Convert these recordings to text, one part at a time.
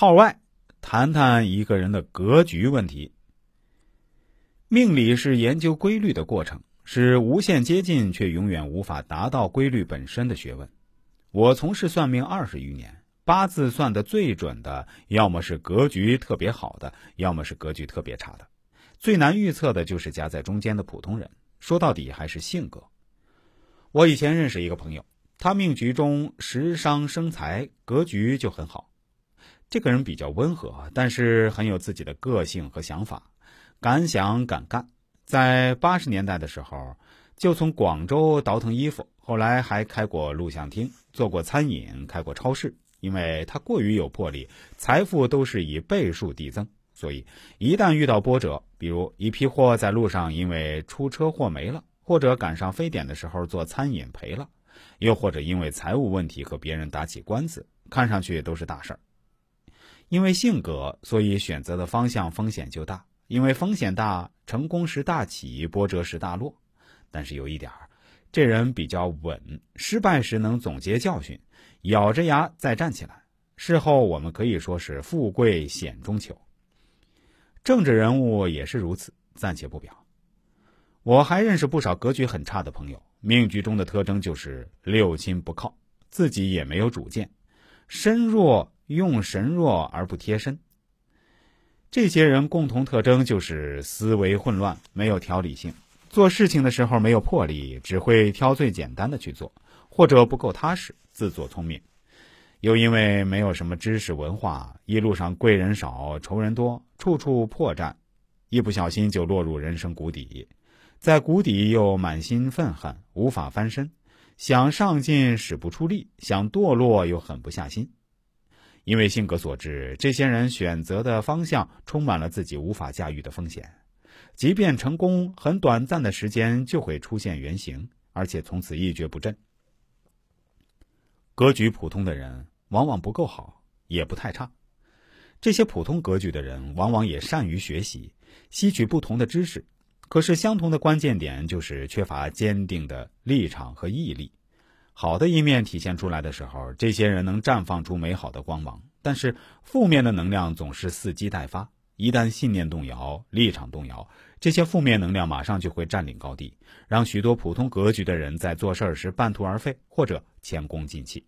号外，谈谈一个人的格局问题。命理是研究规律的过程，是无限接近却永远无法达到规律本身的学问。我从事算命二十余年，八字算的最准的，要么是格局特别好的，要么是格局特别差的。最难预测的就是夹在中间的普通人。说到底还是性格。我以前认识一个朋友，他命局中食伤生财，格局就很好。这个人比较温和，但是很有自己的个性和想法，敢想敢干。在八十年代的时候，就从广州倒腾衣服，后来还开过录像厅，做过餐饮，开过超市。因为他过于有魄力，财富都是以倍数递增，所以一旦遇到波折，比如一批货在路上因为出车祸没了，或者赶上非典的时候做餐饮赔了，又或者因为财务问题和别人打起官司，看上去都是大事儿。因为性格，所以选择的方向风险就大。因为风险大，成功时大起，波折时大落。但是有一点儿，这人比较稳，失败时能总结教训，咬着牙再站起来。事后我们可以说是富贵险中求。政治人物也是如此，暂且不表。我还认识不少格局很差的朋友，命局中的特征就是六亲不靠，自己也没有主见，身弱。用神弱而不贴身，这些人共同特征就是思维混乱，没有条理性，做事情的时候没有魄力，只会挑最简单的去做，或者不够踏实，自作聪明，又因为没有什么知识文化，一路上贵人少，仇人多，处处破绽，一不小心就落入人生谷底，在谷底又满心愤恨，无法翻身，想上进使不出力，想堕落又狠不下心。因为性格所致，这些人选择的方向充满了自己无法驾驭的风险，即便成功，很短暂的时间就会出现原形，而且从此一蹶不振。格局普通的人往往不够好，也不太差。这些普通格局的人往往也善于学习，吸取不同的知识，可是相同的关键点就是缺乏坚定的立场和毅力。好的一面体现出来的时候，这些人能绽放出美好的光芒；但是负面的能量总是伺机待发，一旦信念动摇、立场动摇，这些负面能量马上就会占领高地，让许多普通格局的人在做事儿时半途而废或者前功尽弃。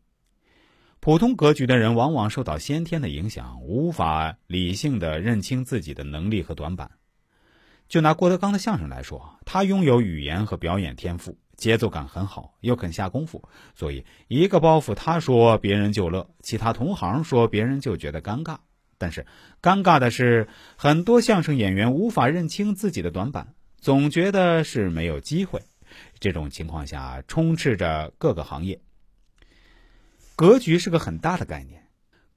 普通格局的人往往受到先天的影响，无法理性的认清自己的能力和短板。就拿郭德纲的相声来说，他拥有语言和表演天赋。节奏感很好，又肯下功夫，所以一个包袱他说别人就乐，其他同行说别人就觉得尴尬。但是尴尬的是，很多相声演员无法认清自己的短板，总觉得是没有机会。这种情况下充斥着各个行业。格局是个很大的概念，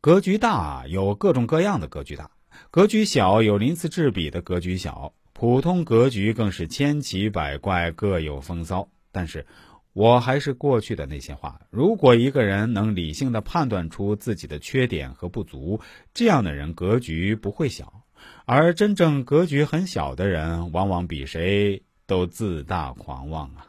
格局大有各种各样的格局大，格局小有鳞次栉比的格局小，普通格局更是千奇百怪，各有风骚。但是，我还是过去的那些话。如果一个人能理性的判断出自己的缺点和不足，这样的人格局不会小；而真正格局很小的人，往往比谁都自大狂妄啊。